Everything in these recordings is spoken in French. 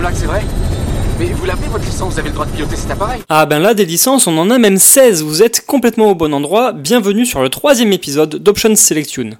que c'est vrai. Mais vous l'avez votre licence, vous avez le droit de piloter cet appareil. Ah ben là, des licences, on en a même 16, vous êtes complètement au bon endroit, bienvenue sur le troisième épisode d'Options Selection.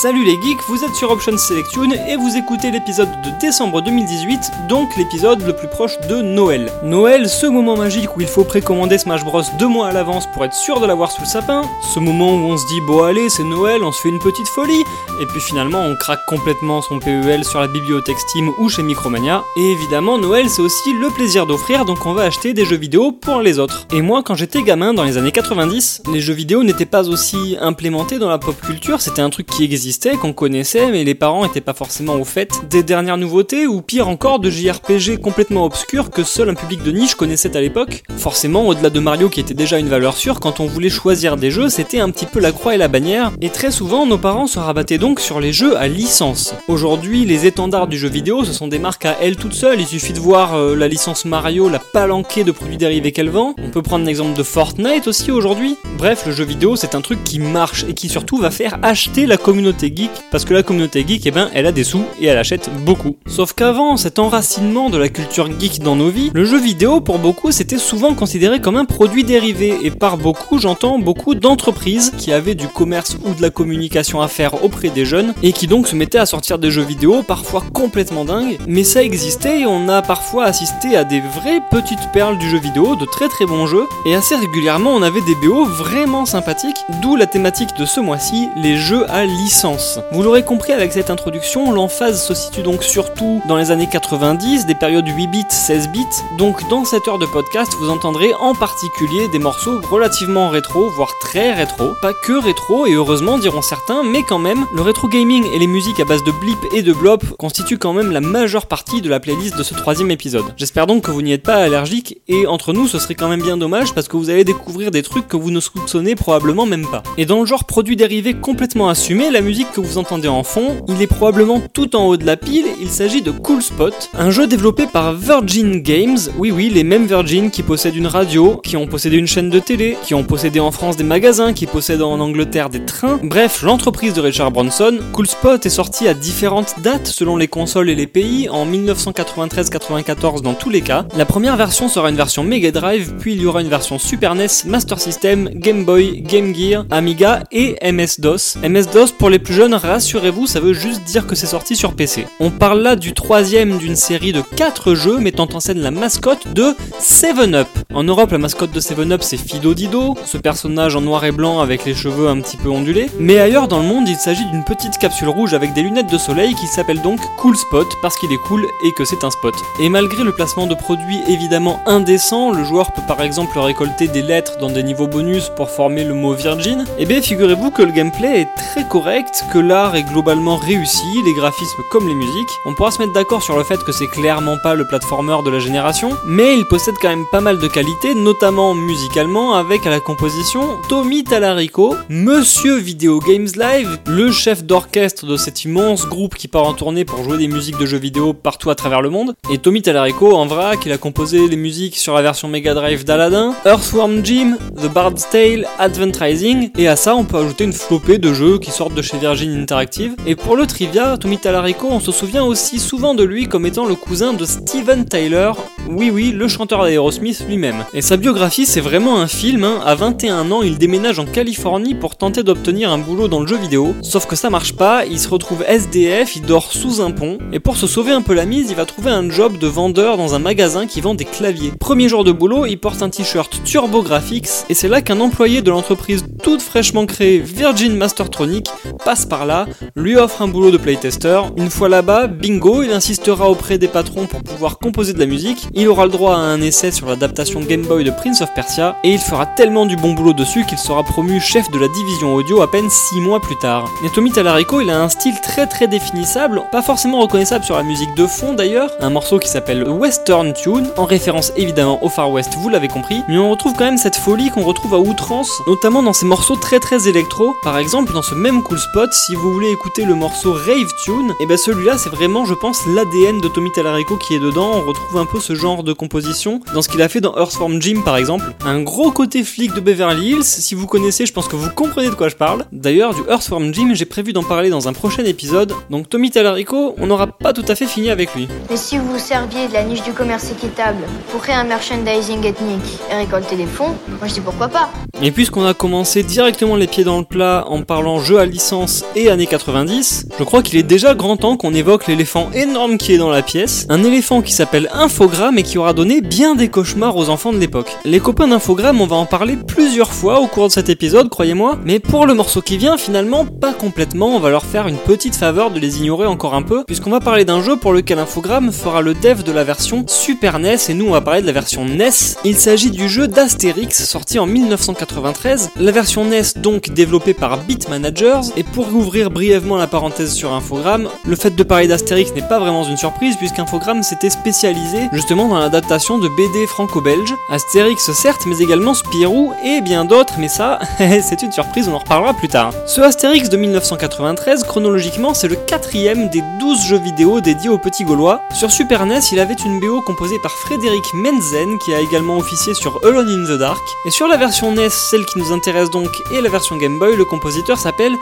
Salut les geeks, vous êtes sur Options Selection et vous écoutez l'épisode de décembre 2018, donc l'épisode le plus proche de Noël. Noël, ce moment magique où il faut précommander Smash Bros deux mois à l'avance pour être sûr de l'avoir sous le sapin, ce moment où on se dit bon allez c'est Noël, on se fait une petite folie, et puis finalement on craque complètement son PEL sur la bibliothèque Steam ou chez Micromania, et évidemment Noël c'est aussi le plaisir d'offrir donc on va acheter des jeux vidéo pour les autres. Et moi quand j'étais gamin dans les années 90, les jeux vidéo n'étaient pas aussi implémentés dans la pop culture, c'était un truc qui existait qu'on connaissait, mais les parents étaient pas forcément au fait des dernières nouveautés, ou pire encore de JRPG complètement obscurs que seul un public de niche connaissait à l'époque. Forcément, au-delà de Mario qui était déjà une valeur sûre, quand on voulait choisir des jeux, c'était un petit peu la croix et la bannière, et très souvent nos parents se rabattaient donc sur les jeux à licence. Aujourd'hui, les étendards du jeu vidéo, ce sont des marques à elles toutes seules, il suffit de voir euh, la licence Mario, la palanquée de produits dérivés qu'elle vend. On peut prendre l'exemple de Fortnite aussi aujourd'hui. Bref, le jeu vidéo, c'est un truc qui marche et qui surtout va faire acheter la communauté geek, parce que la communauté geek, eh ben, elle a des sous et elle achète beaucoup. Sauf qu'avant cet enracinement de la culture geek dans nos vies, le jeu vidéo pour beaucoup c'était souvent considéré comme un produit dérivé, et par beaucoup j'entends beaucoup d'entreprises qui avaient du commerce ou de la communication à faire auprès des jeunes, et qui donc se mettaient à sortir des jeux vidéo parfois complètement dingues, mais ça existait et on a parfois assisté à des vraies petites perles du jeu vidéo, de très très bons jeux, et assez régulièrement on avait des BO vraiment sympathiques, d'où la thématique de ce mois-ci, les jeux à licence. Vous l'aurez compris avec cette introduction, l'emphase se situe donc surtout dans les années 90, des périodes 8 bits, 16 bits. Donc dans cette heure de podcast, vous entendrez en particulier des morceaux relativement rétro, voire très rétro. Pas que rétro, et heureusement diront certains, mais quand même, le rétro gaming et les musiques à base de blip et de blop constituent quand même la majeure partie de la playlist de ce troisième épisode. J'espère donc que vous n'y êtes pas allergique, et entre nous, ce serait quand même bien dommage parce que vous allez découvrir des trucs que vous ne soupçonnez probablement même pas. Et dans le genre produit dérivé complètement assumé, la musique que vous entendez en fond, il est probablement tout en haut de la pile, il s'agit de Cool Spot, un jeu développé par Virgin Games, oui oui, les mêmes Virgin qui possèdent une radio, qui ont possédé une chaîne de télé, qui ont possédé en France des magasins, qui possèdent en Angleterre des trains, bref, l'entreprise de Richard Branson, Cool Spot est sorti à différentes dates selon les consoles et les pays, en 1993-94 dans tous les cas. La première version sera une version Mega Drive, puis il y aura une version Super NES, Master System, Game Boy, Game Gear, Amiga et MS-DOS. MS-DOS pour les plus jeunes, rassurez-vous, ça veut juste dire que c'est sorti sur PC. On parle là du troisième d'une série de 4 jeux mettant en scène la mascotte de 7-Up. En Europe, la mascotte de 7-Up c'est Fido Dido, ce personnage en noir et blanc avec les cheveux un petit peu ondulés. Mais ailleurs dans le monde, il s'agit d'une petite capsule rouge avec des lunettes de soleil qui s'appelle donc Cool Spot parce qu'il est cool et que c'est un spot. Et malgré le placement de produits évidemment indécent, le joueur peut par exemple récolter des lettres dans des niveaux bonus pour former le mot Virgin, et eh bien figurez-vous que le gameplay est très correct, que l'art est globalement réussi, les graphismes comme les musiques. On pourra se mettre d'accord sur le fait que c'est clairement pas le platformer de la génération, mais il possède quand même pas mal de qualités, notamment musicalement, avec à la composition Tommy Talarico, Monsieur Video Games Live, le chef d'orchestre de cet immense groupe qui part en tournée pour jouer des musiques de jeux vidéo partout à travers le monde. Et Tommy Talarico, en vrac, il a composé les musiques sur la version Mega Drive d'Aladdin, Earthworm Jim, The Bard's Tale, Advent Rising, et à ça on peut ajouter une flopée de jeux qui sortent de chez Virgin Interactive. Et pour le trivia, Tommy Talarico, on se souvient aussi souvent de lui comme étant le cousin de Steven Tyler, oui oui, le chanteur d'Aerosmith lui-même. Et sa biographie, c'est vraiment un film, hein. à 21 ans, il déménage en Californie pour tenter d'obtenir un boulot dans le jeu vidéo, sauf que ça marche pas, il se retrouve SDF, il dort sous un pont, et pour se sauver un peu la mise, il va trouver un job de vendeur dans un magasin qui vend des claviers. Premier jour de boulot, il porte un t-shirt Turbo Graphics, et c'est là qu'un employé de l'entreprise toute fraîchement créée Virgin Mastertronic passe par là, lui offre un boulot de playtester. Une fois là-bas, bingo, il insistera auprès des patrons pour pouvoir composer de la musique. Il aura le droit à un essai sur l'adaptation Game Boy de Prince of Persia et il fera tellement du bon boulot dessus qu'il sera promu chef de la division audio à peine 6 mois plus tard. Et Tommy Tallarico, il a un style très très définissable, pas forcément reconnaissable sur la musique de fond d'ailleurs, un morceau qui s'appelle Western Tune, en référence évidemment au Far West, vous l'avez compris, mais on retrouve quand même cette folie qu'on retrouve à outrance, notamment dans ces morceaux très très électro. Par exemple, dans ce même cool spot, si vous voulez écouter le morceau Rave Tune, et ben celui-là c'est vraiment, je pense, l'ADN de Tommy Tallarico qui est dedans. On retrouve un peu ce genre de composition dans ce qu'il a fait dans Earthworm Jim par exemple. Un gros côté flic de Beverly Hills, si vous connaissez, je pense que vous comprenez de quoi je parle. D'ailleurs, du Earthworm Jim, j'ai prévu d'en parler dans un prochain épisode, donc Tommy Tallarico, on n'aura pas tout à fait fini avec lui. Mais si vous vous serviez de la niche du commerce équitable pour créer un merchandising ethnique et récolter des fonds, moi je dis pourquoi pas. Et puisqu'on a commencé directement les pieds dans le plat en parlant jeu à licence et années 90, je crois qu'il est déjà grand temps qu'on évoque l'éléphant énorme qui est dans la pièce, un éléphant qui s'appelle Infogramme et qui aura donné bien des cauchemars aux enfants de l'époque. Les copains d'Infogramme, on va en parler plusieurs fois au cours de cet épisode, croyez-moi, mais pour le morceau qui vient, finalement, pas complètement, on va leur faire une petite faveur de les ignorer encore un peu, puisqu'on va parler d'un jeu pour lequel Infogramme fera le dev de la version Super NES et nous on va parler de la version NES. Il s'agit du jeu d'Astérix sorti en 1993, la version NES donc développée par Beat Managers, et pour ouvrir brièvement la parenthèse sur Infogrames, le fait de parler d'Astérix n'est pas vraiment une surprise puisqu'Infogrames s'était spécialisé justement dans l'adaptation de BD franco-belge, Astérix certes mais également Spirou et bien d'autres, mais ça c'est une surprise, on en reparlera plus tard. Ce Astérix de 1993, chronologiquement c'est le quatrième des 12 jeux vidéo dédiés aux petits Gaulois. Sur Super NES, il avait une BO composée par Frédéric Menzen qui a également officié sur Alone in the Dark. Et sur la version NES, celle qui nous intéresse donc, et la version Game Boy, le compositeur s'appelle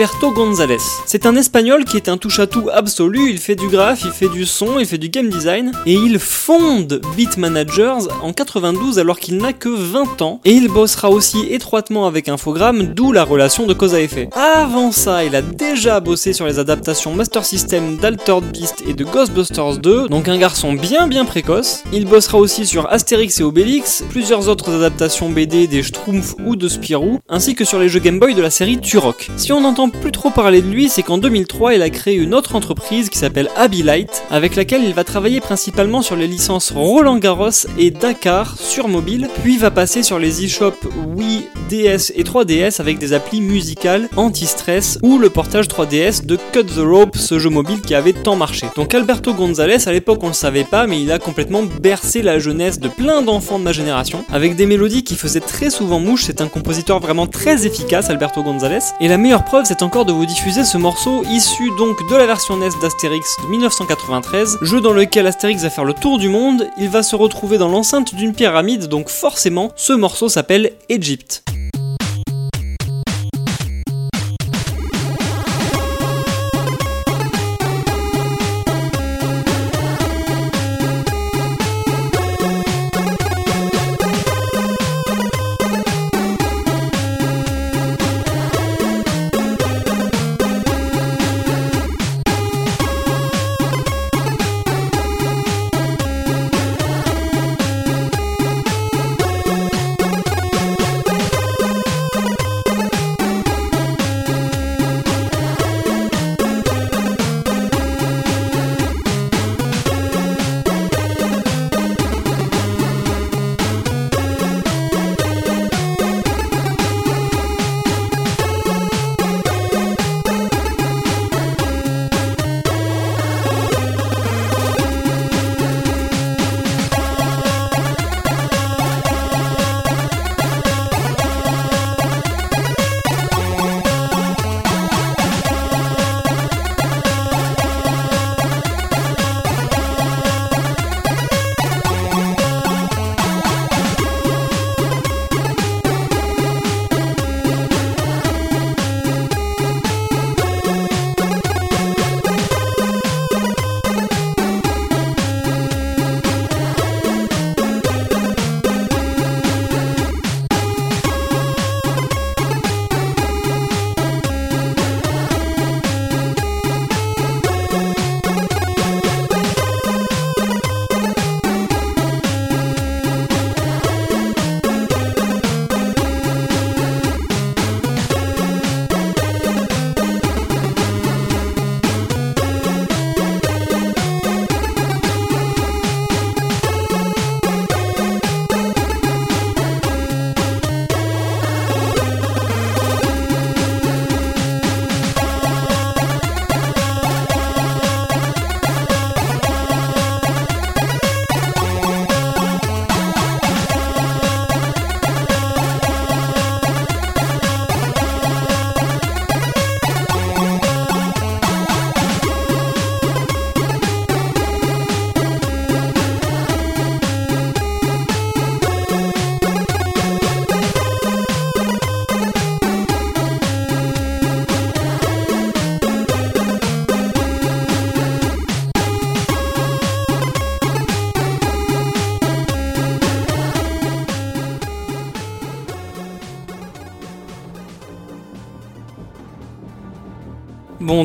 Alberto González. C'est un espagnol qui est un touche-à-tout absolu, il fait du graphe, il fait du son, il fait du game design, et il fonde Beat Managers en 92 alors qu'il n'a que 20 ans, et il bossera aussi étroitement avec Infogrames, d'où la relation de cause à effet. Avant ça, il a déjà bossé sur les adaptations Master System d'Altered Beast et de Ghostbusters 2, donc un garçon bien bien précoce. Il bossera aussi sur Astérix et Obélix, plusieurs autres adaptations BD des Schtroumpfs ou de Spirou, ainsi que sur les jeux Game Boy de la série Turok. Si on plus trop parler de lui, c'est qu'en 2003, il a créé une autre entreprise qui s'appelle Light, avec laquelle il va travailler principalement sur les licences Roland Garros et Dakar sur mobile, puis va passer sur les eShop Wii, DS et 3DS avec des applis musicales anti-stress ou le portage 3DS de Cut the Rope, ce jeu mobile qui avait tant marché. Donc Alberto Gonzalez, à l'époque on le savait pas, mais il a complètement bercé la jeunesse de plein d'enfants de ma génération, avec des mélodies qui faisaient très souvent mouche, c'est un compositeur vraiment très efficace, Alberto Gonzalez, et la meilleure preuve c'est encore de vous diffuser ce morceau issu donc de la version NES d'Astérix de 1993, jeu dans lequel Astérix va faire le tour du monde, il va se retrouver dans l'enceinte d'une pyramide, donc forcément ce morceau s'appelle Egypt.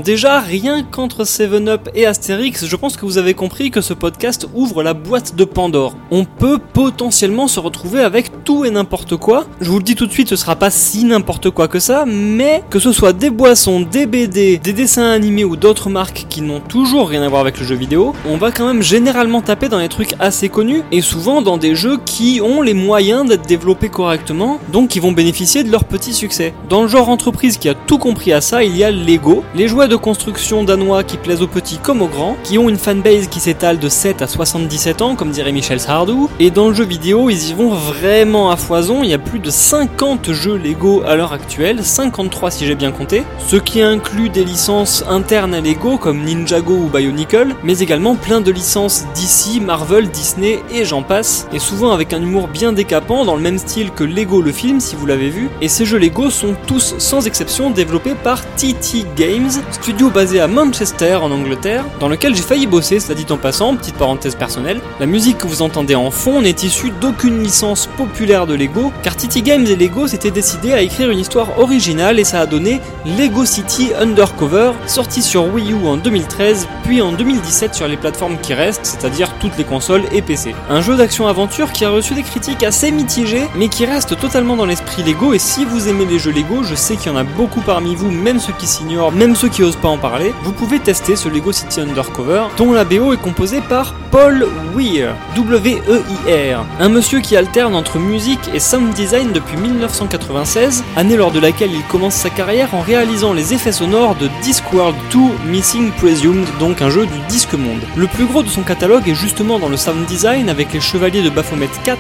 Déjà, rien qu'entre 7-Up et Astérix, je pense que vous avez compris que ce podcast ouvre la boîte de Pandore. On peut potentiellement se retrouver avec tout et n'importe quoi. Je vous le dis tout de suite, ce sera pas si n'importe quoi que ça, mais que ce soit des boissons, des BD, des dessins animés ou d'autres marques qui n'ont toujours rien à voir avec le jeu vidéo, on va quand même généralement taper dans les trucs assez connus et souvent dans des jeux qui ont les moyens d'être développés correctement, donc qui vont bénéficier de leur petit succès. Dans le genre entreprise qui a tout compris à ça, il y a Lego, les jouets de construction danois qui plaisent aux petits comme aux grands, qui ont une fanbase qui s'étale de 7 à 77 ans, comme dirait Michel Sardou, et dans le jeu vidéo, ils y vont vraiment à foison, il y a plus de 50 jeux Lego à l'heure actuelle, 53 si j'ai bien compté, ce qui inclut des licences internes à Lego comme Ninjago ou Bionicle, mais également plein de licences DC, Marvel, Disney et j'en passe, et souvent avec un humour bien décapant dans le même style que Lego le film si vous l'avez vu, et ces jeux Lego sont tous sans exception développés par TT Games, studio basé à Manchester en Angleterre, dans lequel j'ai failli bosser, cela dit en passant, petite parenthèse personnelle. La musique que vous entendez en fond n'est issue d'aucune licence populaire de Lego, car TT Games et Lego s'étaient décidés à écrire une histoire originale et ça a donné Lego City Undercover, sorti sur Wii U en 2013, puis en 2017 sur les plateformes qui restent, c'est-à-dire toutes les consoles et PC. Un jeu d'action-aventure qui a reçu des critiques assez mitigées, mais qui reste totalement dans l'esprit Lego, et si vous aimez les jeux Lego, je sais qu'il y en a beaucoup parmi vous, même ceux qui s'ignorent, même ceux qui osent pas en parler, vous pouvez tester ce Lego City Undercover, dont la BO est composée par Paul Weir, W-E-I-R, un monsieur qui alterne entre et sound design depuis 1996, année lors de laquelle il commence sa carrière en réalisant les effets sonores de Discworld 2 Missing Presumed, donc un jeu du Disque Monde. Le plus gros de son catalogue est justement dans le sound design avec les Chevaliers de Baphomet 4,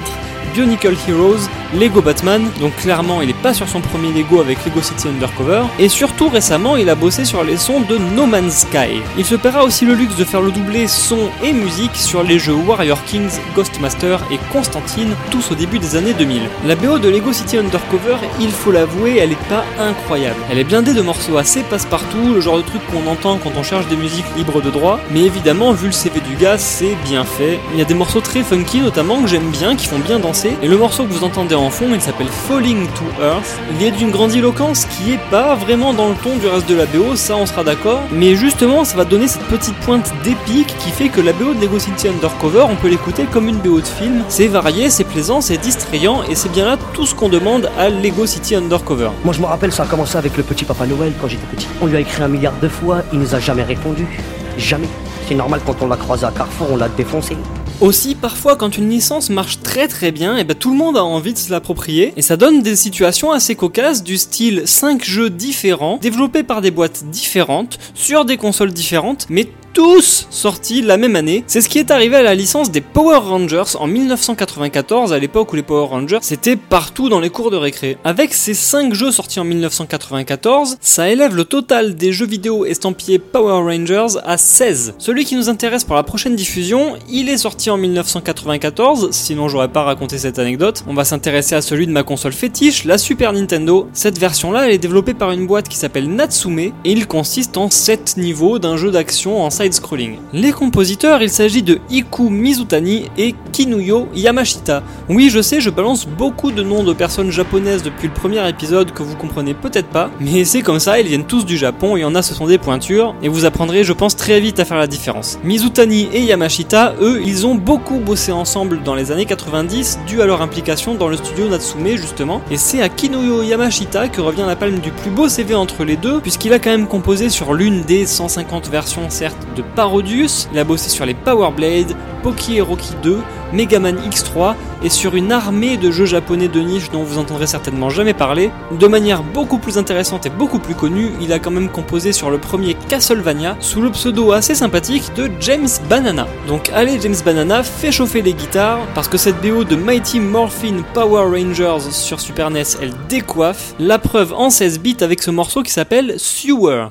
Bionicle Heroes, Lego Batman, donc clairement il est sur son premier Lego avec Lego City Undercover, et surtout récemment il a bossé sur les sons de No Man's Sky. Il se paiera aussi le luxe de faire le doublé son et musique sur les jeux Warrior Kings, Ghostmaster et Constantine, tous au début des années 2000. La BO de Lego City Undercover, il faut l'avouer, elle est pas incroyable. Elle est blindée de morceaux assez passe-partout, le genre de truc qu'on entend quand on cherche des musiques libres de droit, mais évidemment vu le CV du gars, c'est bien fait. Il y a des morceaux très funky notamment que j'aime bien, qui font bien danser, et le morceau que vous entendez en fond, il s'appelle Falling to Earth. Il est d'une grandiloquence qui est pas vraiment dans le ton du reste de la BO, ça on sera d'accord, mais justement ça va donner cette petite pointe d'épique qui fait que la BO de Lego City Undercover, on peut l'écouter comme une BO de film. C'est varié, c'est plaisant, c'est distrayant, et c'est bien là tout ce qu'on demande à Lego City Undercover. Moi je me rappelle, ça a commencé avec le petit Papa Noël quand j'étais petit. On lui a écrit un milliard de fois, il nous a jamais répondu. Jamais. C'est normal quand on l'a croisé à Carrefour, on l'a défoncé. Aussi, parfois, quand une licence marche très très bien, et ben tout le monde a envie de se l'approprier, et ça donne des situations assez cocasses du style 5 jeux différents, développés par des boîtes différentes, sur des consoles différentes, mais tous sortis la même année. C'est ce qui est arrivé à la licence des Power Rangers en 1994, à l'époque où les Power Rangers c'était partout dans les cours de récré. Avec ces 5 jeux sortis en 1994, ça élève le total des jeux vidéo estampillés Power Rangers à 16. Celui qui nous intéresse pour la prochaine diffusion, il est sorti en 1994, sinon j'aurais pas raconté cette anecdote. On va s'intéresser à celui de ma console fétiche, la Super Nintendo. Cette version-là, elle est développée par une boîte qui s'appelle Natsume, et il consiste en 7 niveaux d'un jeu d'action en side-scrolling. Les compositeurs, il s'agit de Iku Mizutani et Kinuyo Yamashita. Oui, je sais, je balance beaucoup de noms de personnes japonaises depuis le premier épisode que vous comprenez peut-être pas, mais c'est comme ça, ils viennent tous du Japon, il y en a ce sont des pointures, et vous apprendrez, je pense, très vite à faire la différence. Mizutani et Yamashita, eux, ils ont beaucoup bossé ensemble dans les années 90, dû à leur implication dans le studio Natsume justement, et c'est à Kinuyo Yamashita que revient la palme du plus beau CV entre les deux, puisqu'il a quand même composé sur l'une des 150 versions certes de Parodius, il a bossé sur les Power Blade, Poki Rocky 2, Mega Man X3 et sur une armée de jeux japonais de niche dont vous entendrez certainement jamais parler. De manière beaucoup plus intéressante et beaucoup plus connue, il a quand même composé sur le premier Castlevania sous le pseudo assez sympathique de James Banana. Donc allez James Banana, fais chauffer les guitares parce que cette BO de Mighty Morphin Power Rangers sur Super NES, elle décoiffe. La preuve en 16 bits avec ce morceau qui s'appelle Sewer.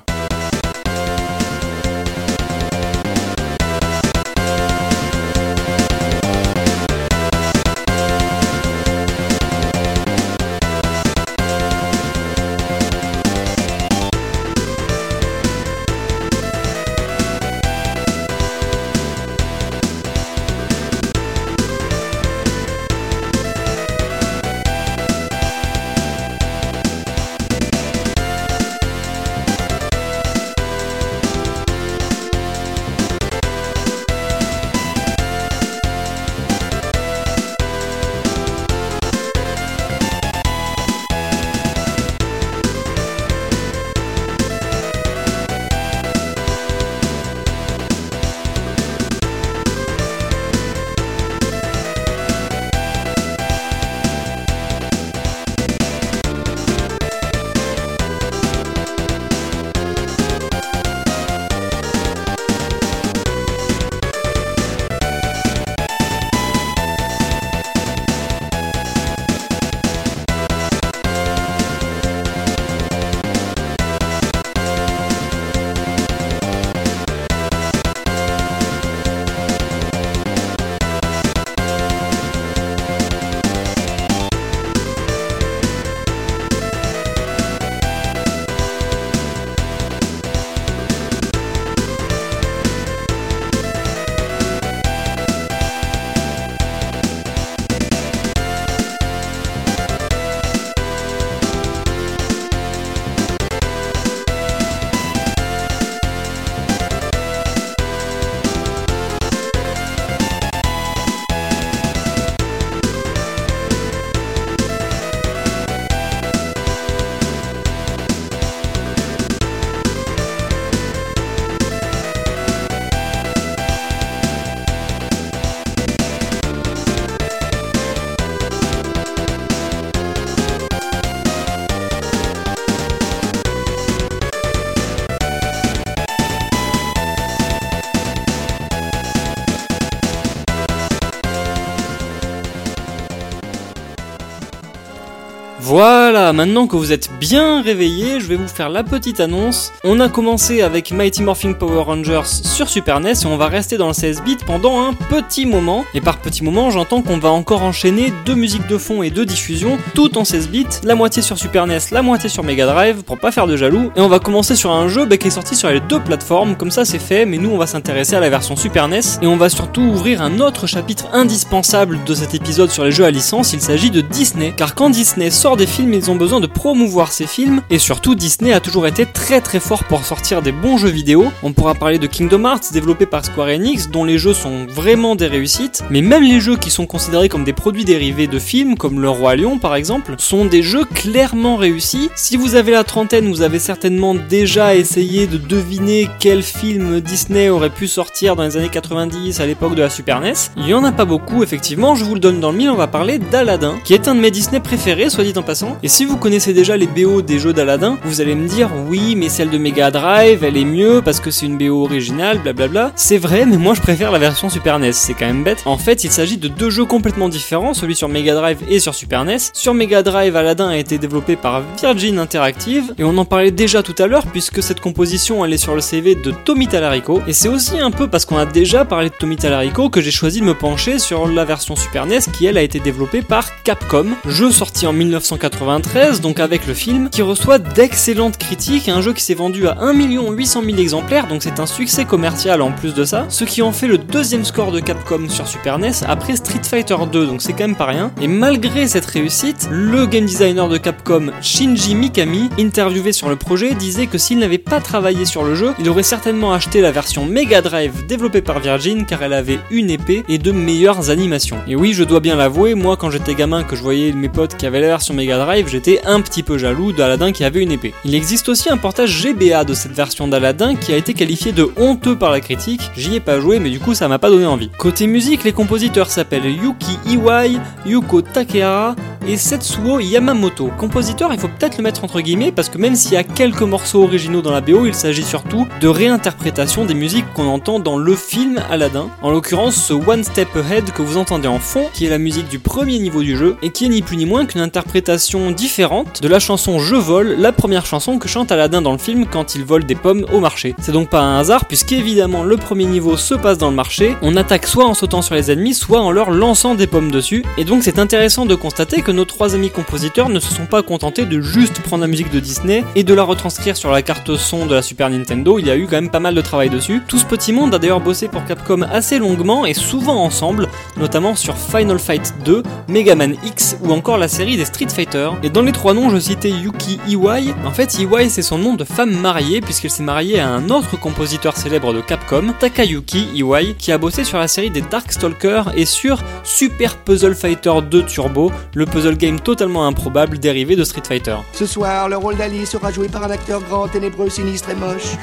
Maintenant que vous êtes bien réveillés, je vais vous faire la petite annonce. On a commencé avec Mighty Morphin Power Rangers sur Super NES et on va rester dans le 16 bits pendant un petit moment. Et par petit moment, j'entends qu'on va encore enchaîner deux musiques de fond et deux diffusions, tout en 16 bits, la moitié sur Super NES, la moitié sur Mega Drive, pour pas faire de jaloux. Et on va commencer sur un jeu bah, qui est sorti sur les deux plateformes, comme ça c'est fait, mais nous on va s'intéresser à la version Super NES et on va surtout ouvrir un autre chapitre indispensable de cet épisode sur les jeux à licence, il s'agit de Disney. Car quand Disney sort des films, ils ont besoin de promouvoir ces films, et surtout Disney a toujours été très très fort pour sortir des bons jeux vidéo. On pourra parler de Kingdom Hearts développé par Square Enix, dont les jeux sont vraiment des réussites, mais même les jeux qui sont considérés comme des produits dérivés de films, comme Le Roi Lion par exemple, sont des jeux clairement réussis. Si vous avez la trentaine, vous avez certainement déjà essayé de deviner quel film Disney aurait pu sortir dans les années 90 à l'époque de la Super NES. Il y en a pas beaucoup effectivement, je vous le donne dans le mille, on va parler d'Aladdin, qui est un de mes Disney préférés, soit dit en passant. Et si vous connaissez déjà les BO des jeux d'Aladdin, vous allez me dire oui, mais celle de Mega Drive, elle est mieux parce que c'est une BO originale, blablabla. C'est vrai, mais moi je préfère la version Super NES, c'est quand même bête. En fait, il s'agit de deux jeux complètement différents, celui sur Mega Drive et sur Super NES. Sur Mega Drive, Aladdin a été développé par Virgin Interactive, et on en parlait déjà tout à l'heure puisque cette composition elle est sur le CV de Tommy Talarico, et c'est aussi un peu parce qu'on a déjà parlé de Tommy Talarico que j'ai choisi de me pencher sur la version Super NES qui elle a été développée par Capcom, jeu sorti en 1993, donc avec le film, qui reçoit d'excellentes critiques, un jeu qui s'est vendu à 1 800 000 exemplaires, donc c'est un succès commercial en plus de ça, ce qui en fait le deuxième score de Capcom sur Super NES après Street Fighter 2, donc c'est quand même pas rien. Et malgré cette réussite, le game designer de Capcom, Shinji Mikami, interviewé sur le projet, disait que s'il n'avait pas travaillé sur le jeu, il aurait certainement acheté la version Mega Drive développée par Virgin car elle avait une épée et de meilleures animations. Et oui, je dois bien l'avouer, moi quand j'étais gamin que je voyais mes potes qui avaient la version Mega Drive, un petit peu jaloux d'Aladin qui avait une épée. Il existe aussi un portage GBA de cette version d'Aladin qui a été qualifié de honteux par la critique. J'y ai pas joué, mais du coup ça m'a pas donné envie. Côté musique, les compositeurs s'appellent Yuki Iwai, Yuko Takehara et Setsuo Yamamoto. Compositeur, il faut peut-être le mettre entre guillemets parce que même s'il y a quelques morceaux originaux dans la BO, il s'agit surtout de réinterprétation des musiques qu'on entend dans le film Aladdin. En l'occurrence, ce One Step Ahead que vous entendez en fond, qui est la musique du premier niveau du jeu et qui est ni plus ni moins qu'une interprétation différente de la chanson Je vole, la première chanson que chante Aladdin dans le film quand il vole des pommes au marché. C'est donc pas un hasard puisqu'évidemment le premier niveau se passe dans le marché, on attaque soit en sautant sur les ennemis, soit en leur lançant des pommes dessus, et donc c'est intéressant de constater que nos trois amis compositeurs ne se sont pas contentés de juste prendre la musique de Disney et de la retranscrire sur la carte son de la Super Nintendo, il y a eu quand même pas mal de travail dessus. Tout ce petit monde a d'ailleurs bossé pour Capcom assez longuement et souvent ensemble, notamment sur Final Fight 2, Mega Man X ou encore la série des Street Fighter. Et dans les trois noms, je citais Yuki Iwai. En fait, Iwai c'est son nom de femme mariée puisqu'elle s'est mariée à un autre compositeur célèbre de Capcom, Takayuki Iwai, qui a bossé sur la série des Darkstalker et sur Super Puzzle Fighter 2 Turbo, le puzzle game totalement improbable dérivé de Street Fighter. Ce soir, le rôle d'Ali sera joué par un acteur grand, ténébreux, sinistre et moche.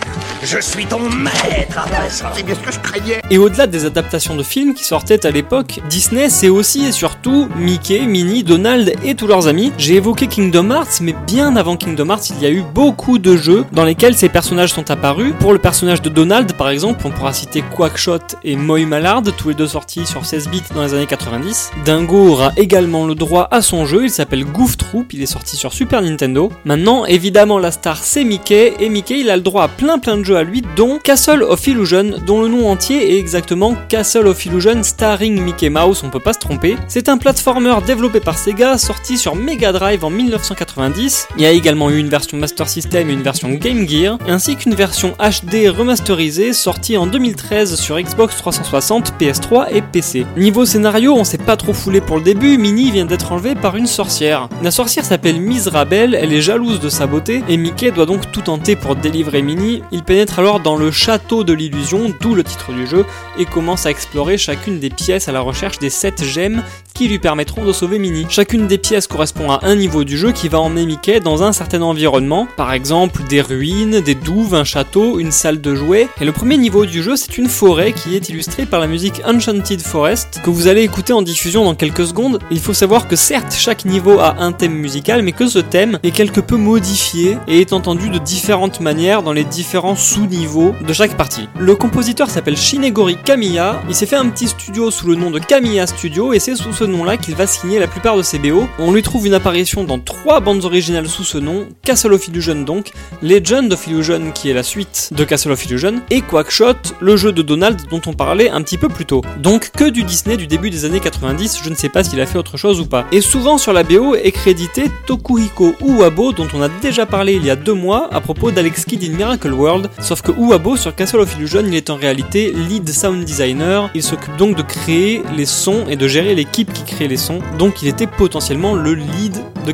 Je suis ton maître à présent. C'est bien ce que je craignais. Et au-delà des adaptations de films qui sortaient à l'époque, Disney c'est aussi et surtout Mickey, Minnie, Donald et tous leurs amis. J'ai évoqué Kingdom Hearts, mais bien avant Kingdom Hearts, il y a eu beaucoup de jeux dans lesquels ces personnages sont apparus. Pour le personnage de Donald, par exemple, on pourra citer Quackshot et Moy Mallard, tous les deux sortis sur 16 bits dans les années 90. Dingo aura également le droit à son jeu, il s'appelle Goof Troop, il est sorti sur Super Nintendo. Maintenant, évidemment, la star c'est Mickey, et Mickey il a le droit à plein plein de jeux à lui, dont Castle of Illusion, dont le nom entier est exactement Castle of Illusion starring Mickey Mouse, on peut pas se tromper. C'est un platformer développé par Sega, sorti sur Mega Drive en 1990. Il y a également eu une version Master System et une version Game Gear, ainsi qu'une version HD remasterisée sortie en 2013 sur Xbox 360, PS3 et PC. Niveau scénario, on s'est pas trop foulé pour le début, Minnie vient d'être enlevée par une sorcière. La sorcière s'appelle Misrabel, elle est jalouse de sa beauté, et Mickey doit donc tout tenter pour délivrer Minnie. Il pénètre alors dans le château de l'illusion, d'où le titre du jeu, et commence à explorer chacune des pièces à la recherche des 7 gemmes qui lui permettront de sauver Minnie. Chacune des pièces correspond à un niveau du jeu qui va emmener Mickey dans un certain environnement, par exemple des ruines, des douves, un château, une salle de jouets. Et le premier niveau du jeu, c'est une forêt qui est illustrée par la musique Enchanted Forest, que vous allez écouter en diffusion dans quelques secondes. Il faut savoir que certes, chaque niveau a un thème musical, mais que ce thème est quelque peu modifié et est entendu de différentes manières dans les différents sous-niveaux de chaque partie. Le compositeur s'appelle Shinegori Kamiya, il s'est fait un petit studio sous le nom de Kamiya Studio et c'est sous ce nom-là qu'il va signer la plupart de ses BO. On lui trouve une apparition apparition trois bandes originales sous ce nom, Castle of Illusion donc, Legend of Illusion qui est la suite de Castle of Illusion, et Quackshot, le jeu de Donald dont on parlait un petit peu plus tôt. Donc que du Disney du début des années 90, je ne sais pas s'il a fait autre chose ou pas. Et souvent sur la BO est crédité Tokuhiko Uwabo dont on a déjà parlé il y a deux mois à propos d'Alex Kidd in Miracle World, sauf que Uwabo sur Castle of Illusion il est en réalité lead sound designer, il s'occupe donc de créer les sons et de gérer l'équipe qui crée les sons, donc il était potentiellement le lead de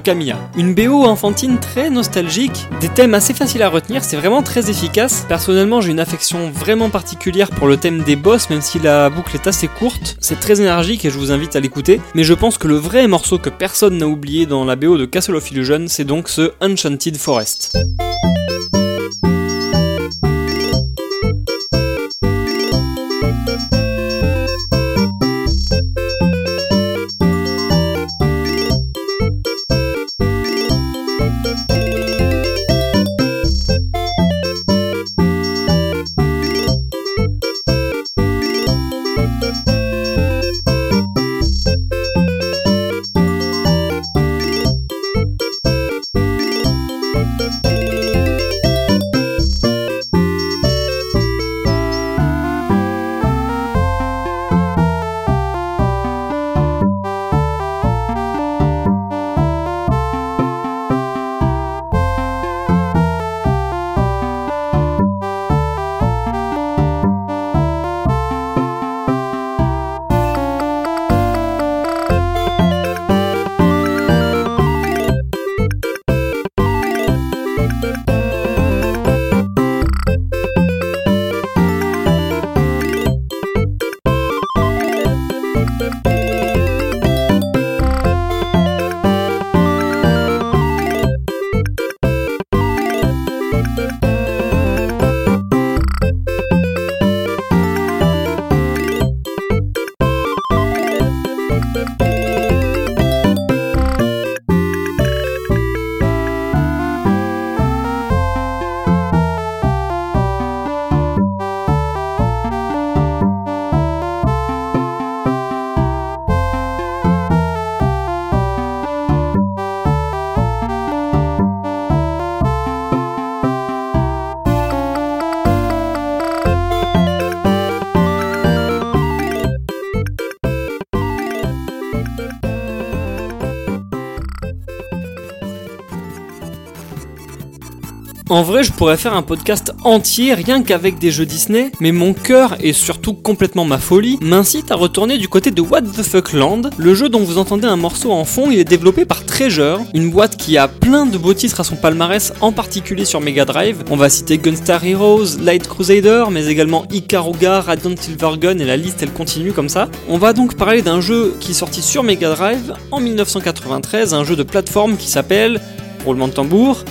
Une BO enfantine très nostalgique, des thèmes assez faciles à retenir, c'est vraiment très efficace. Personnellement j'ai une affection vraiment particulière pour le thème des boss, même si la boucle est assez courte, c'est très énergique et je vous invite à l'écouter, mais je pense que le vrai morceau que personne n'a oublié dans la BO de Castle of Illusion, c'est donc ce Enchanted Forest. En vrai, je pourrais faire un podcast entier rien qu'avec des jeux Disney, mais mon cœur et surtout complètement ma folie m'incite à retourner du côté de What the Fuck Land. Le jeu dont vous entendez un morceau en fond, il est développé par Treasure, une boîte qui a plein de beaux titres à son palmarès, en particulier sur Mega Drive. On va citer Gunstar Heroes, Light Crusader, mais également Ikaruga, Radiant Silvergun et la liste elle continue comme ça. On va donc parler d'un jeu qui est sorti sur Mega Drive en 1993, un jeu de plateforme qui s'appelle, roulement de tambour,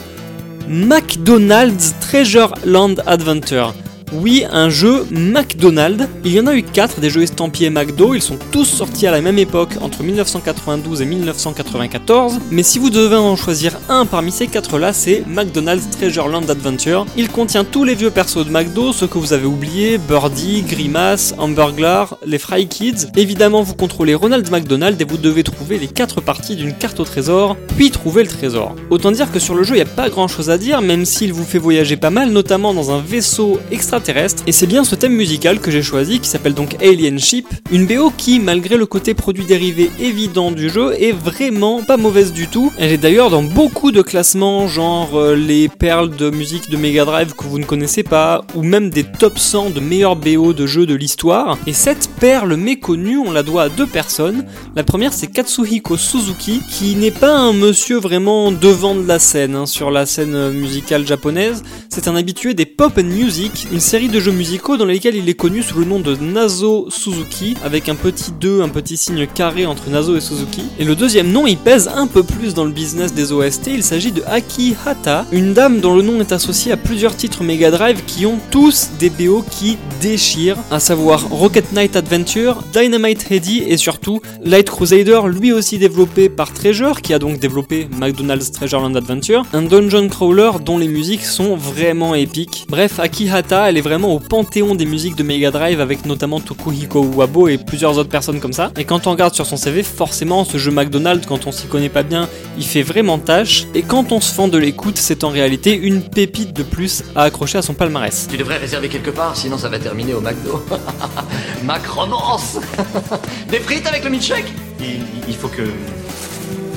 McDonald's Treasure Land Adventure. Oui, un jeu McDonald's. Il y en a eu 4 des jeux estampillés McDo, ils sont tous sortis à la même époque entre 1992 et 1994, mais si vous devez en choisir un parmi ces 4 là, c'est McDonald's Treasure Land Adventure. Il contient tous les vieux persos de McDo, ceux que vous avez oubliés, Birdie, Grimace, Hamburglar, les Fry Kids. Évidemment, vous contrôlez Ronald McDonald et vous devez trouver les 4 parties d'une carte au trésor, puis trouver le trésor. Autant dire que sur le jeu, il n'y a pas grand chose à dire, même s'il vous fait voyager pas mal, notamment dans un vaisseau extra et c'est bien ce thème musical que j'ai choisi qui s'appelle donc Alien Ship, une BO qui, malgré le côté produit dérivé évident du jeu, est vraiment pas mauvaise du tout. Elle est d'ailleurs dans beaucoup de classements, genre euh, les perles de musique de Mega Drive que vous ne connaissez pas, ou même des top 100 de meilleurs BO de jeux de l'histoire. Et cette perle méconnue, on la doit à deux personnes. La première, c'est Katsuhiko Suzuki, qui n'est pas un monsieur vraiment devant de la scène, hein, sur la scène musicale japonaise. C'est un habitué des pop and music, une série de jeux musicaux dans lesquels il est connu sous le nom de Nazo Suzuki, avec un petit 2, un petit signe carré entre Nazo et Suzuki. Et le deuxième nom, il pèse un peu plus dans le business des OST, il s'agit de Aki Hata, une dame dont le nom est associé à plusieurs titres Mega Drive qui ont tous des BO qui déchirent, à savoir Rocket Knight Adventure, Dynamite Heady et surtout Light Crusader, lui aussi développé par Treasure, qui a donc développé McDonald's Treasure Land Adventure, un dungeon crawler dont les musiques sont vraiment épiques. Bref, Aki Hata, elle elle est vraiment au panthéon des musiques de Mega Drive avec notamment Tokuhiko Uwabo et plusieurs autres personnes comme ça. Et quand on regarde sur son CV, forcément ce jeu McDonald's, quand on s'y connaît pas bien, il fait vraiment tâche. Et quand on se fend de l'écoute, c'est en réalité une pépite de plus à accrocher à son palmarès. Tu devrais réserver quelque part, sinon ça va terminer au McDo. Mac romance Des frites avec le milkshake? Il, il faut que.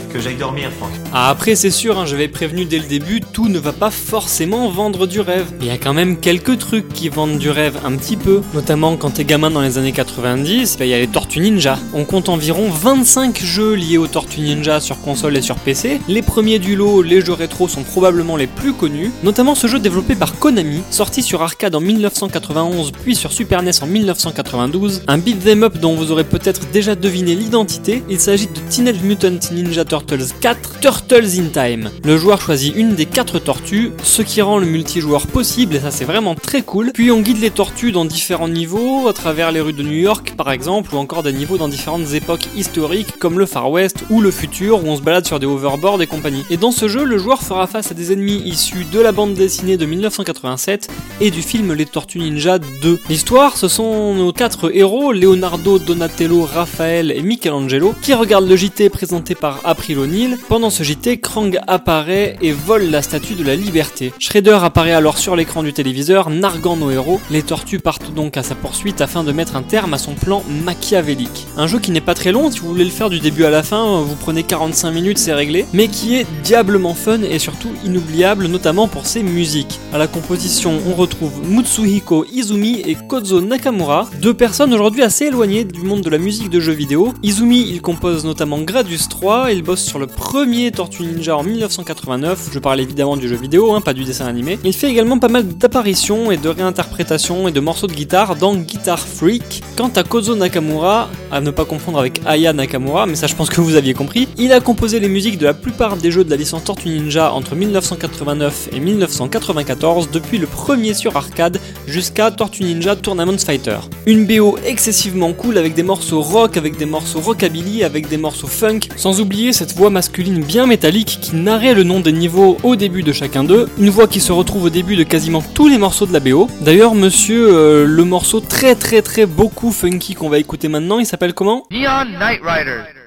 Que j'aille dormir, Franck. Ah, après, c'est sûr, hein, j'avais prévenu dès le début, tout ne va pas forcément vendre du rêve. Il y a quand même quelques trucs qui vendent du rêve un petit peu, notamment quand t'es gamin dans les années 90, bah, il y a les Tortues Ninja. On compte environ 25 jeux liés aux Tortues Ninja sur console et sur PC. Les premiers du lot, les jeux rétro, sont probablement les plus connus, notamment ce jeu développé par Konami, sorti sur arcade en 1991 puis sur Super NES en 1992, un beat'em up dont vous aurez peut-être déjà deviné l'identité. Il s'agit de Teenage Mutant Ninja Turtles 4 Turtles in Time. Le joueur choisit une des quatre tortues, ce qui rend le multijoueur possible et ça c'est vraiment très cool. Puis on guide les tortues dans différents niveaux, à travers les rues de New York par exemple, ou encore des niveaux dans différentes époques historiques comme le Far West ou le futur où on se balade sur des hoverboards et compagnie. Et dans ce jeu, le joueur fera face à des ennemis issus de la bande dessinée de 1987 et du film Les Tortues Ninja 2. L'histoire, ce sont nos quatre héros, Leonardo, Donatello, Raphaël et Michelangelo, qui regardent le JT présenté par April O'Neil. Pendant ce JT, Krang apparaît et vole la statue de la liberté. Shredder apparaît alors sur l'écran du téléviseur, narguant nos héros. Les tortues partent donc à sa poursuite afin de mettre un terme à son plan machiavélique. Un jeu qui n'est pas très long, si vous voulez le faire du début à la fin, vous prenez 45 minutes, c'est réglé, mais qui est diablement fun et surtout inoubliable, notamment pour ses musiques. À la composition, on retrouve Mutsuhiko Izumi et Kozo Nakamura, deux personnes aujourd'hui assez éloignées du monde de la musique de jeux vidéo. Izumi, il compose notamment Gradius 3, il bosse sur le premier Tortue Ninja en 1989, je parle évidemment du jeu vidéo, hein, pas du dessin animé. Il fait également pas mal d'apparitions et de réinterprétations et de morceaux de guitare dans Guitar Freak. Quant à Kozo Nakamura, à ne pas confondre avec Aya Nakamura, mais ça je pense que vous aviez compris, il a composé les musiques de la plupart des jeux de la licence Tortue Ninja entre 1989 et 1994, depuis le premier sur arcade jusqu'à Tortue Ninja Tournament Fighter. Une BO excessivement cool avec des morceaux rock, avec des morceaux rockabilly, avec des morceaux funk, sans oublier cette voix masculine bien métallique qui narrait le nom des niveaux au début de chacun d'eux, une voix qui se retrouve au début de quasiment tous les morceaux de la BO. D'ailleurs, monsieur, euh, le morceau très très très beaucoup funky qu'on va écouter maintenant, il s'appelle comment? Neon Knight Rider.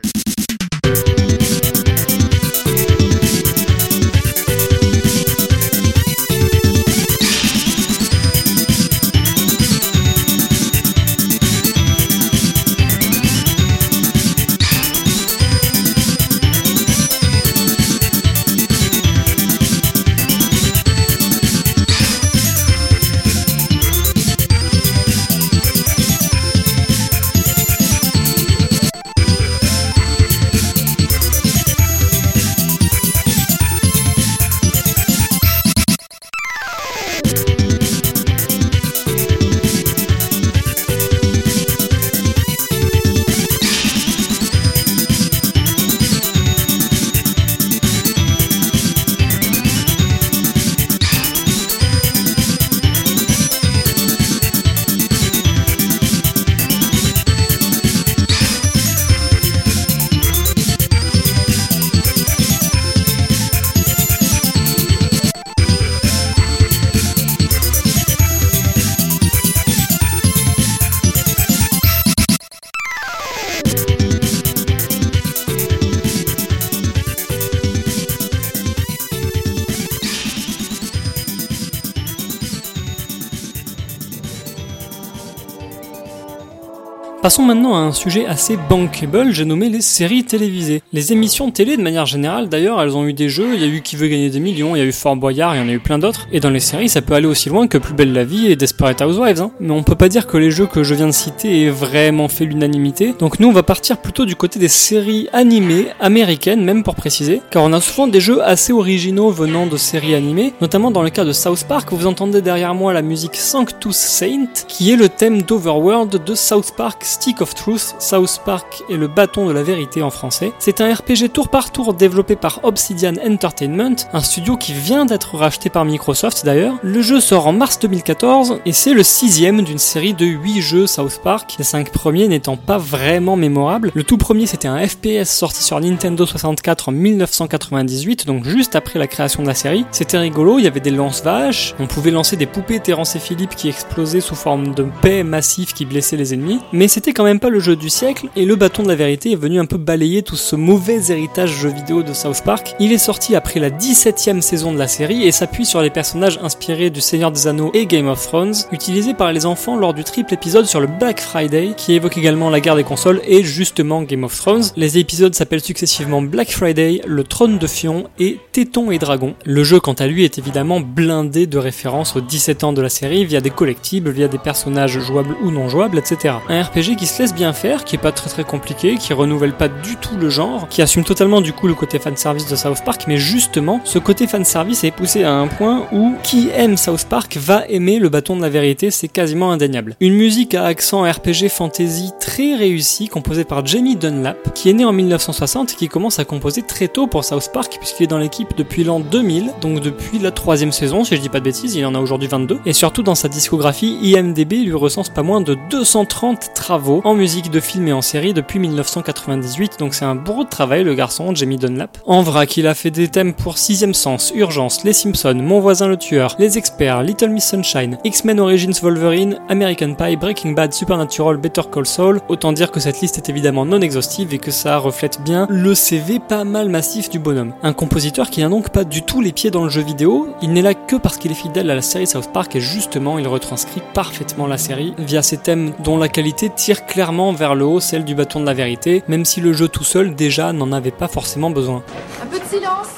Passons maintenant à un sujet assez bankable, j'ai nommé les séries télévisées. Les émissions télé, de manière générale, d'ailleurs, elles ont eu des jeux, il y a eu Qui veut gagner des millions, il y a eu Fort Boyard, il y en a eu plein d'autres. Et dans les séries, ça peut aller aussi loin que Plus belle la vie et Desperate Housewives. Hein. Mais on peut pas dire que les jeux que je viens de citer aient vraiment fait l'unanimité. Donc nous, on va partir plutôt du côté des séries animées, américaines même pour préciser, car on a souvent des jeux assez originaux venant de séries animées, notamment dans le cas de South Park, vous entendez derrière moi la musique Sanctus Saint, qui est le thème d'Overworld de South Park Stick of Truth, South Park et le bâton de la vérité en français. C'est un RPG tour par tour développé par Obsidian Entertainment, un studio qui vient d'être racheté par Microsoft d'ailleurs. Le jeu sort en mars 2014 et c'est le sixième d'une série de 8 jeux South Park, les 5 premiers n'étant pas vraiment mémorables. Le tout premier c'était un FPS sorti sur Nintendo 64 en 1998, donc juste après la création de la série. C'était rigolo, il y avait des lance-vaches, on pouvait lancer des poupées Terence et Philippe qui explosaient sous forme de paix massif qui blessait les ennemis, mais c'était quand même pas le jeu du siècle, et le bâton de la vérité est venu un peu balayer tout ce mauvais héritage jeu vidéo de South Park. Il est sorti après la 17ème saison de la série et s'appuie sur les personnages inspirés du Seigneur des Anneaux et Game of Thrones, utilisés par les enfants lors du triple épisode sur le Black Friday, qui évoque également la guerre des consoles et justement Game of Thrones. Les épisodes s'appellent successivement Black Friday, Le Trône de Fion et Téton et Dragon. Le jeu, quant à lui, est évidemment blindé de références aux 17 ans de la série via des collectibles, via des personnages jouables ou non jouables, etc. Un RPG qui se laisse bien faire, qui est pas très très compliqué, qui renouvelle pas du tout le genre, qui assume totalement du coup le côté fanservice de South Park, mais justement, ce côté fanservice est poussé à un point où qui aime South Park va aimer le bâton de la vérité, c'est quasiment indéniable. Une musique à accent RPG fantasy très réussie, composée par Jamie Dunlap, qui est né en 1960 et qui commence à composer très tôt pour South Park, puisqu'il est dans l'équipe depuis l'an 2000, donc depuis la troisième saison, si je dis pas de bêtises, il en a aujourd'hui 22, et surtout dans sa discographie, IMDB lui recense pas moins de 230 travaux en musique de film et en série depuis 1998, donc c'est un bourreau de travail le garçon, Jamie Dunlap. En vrac, il a fait des thèmes pour Sixième Sens, Urgence, Les Simpsons, Mon voisin le tueur, Les Experts, Little Miss Sunshine, X-Men Origins Wolverine, American Pie, Breaking Bad, Supernatural, Better Call Saul. Autant dire que cette liste est évidemment non exhaustive et que ça reflète bien le CV pas mal massif du bonhomme. Un compositeur qui n'a donc pas du tout les pieds dans le jeu vidéo, il n'est là que parce qu'il est fidèle à la série South Park et justement il retranscrit parfaitement la série via ses thèmes dont la qualité tire clairement vers le haut celle du bâton de la vérité, même si le jeu tout seul déjà n'en avait pas forcément besoin. Un peu de silence.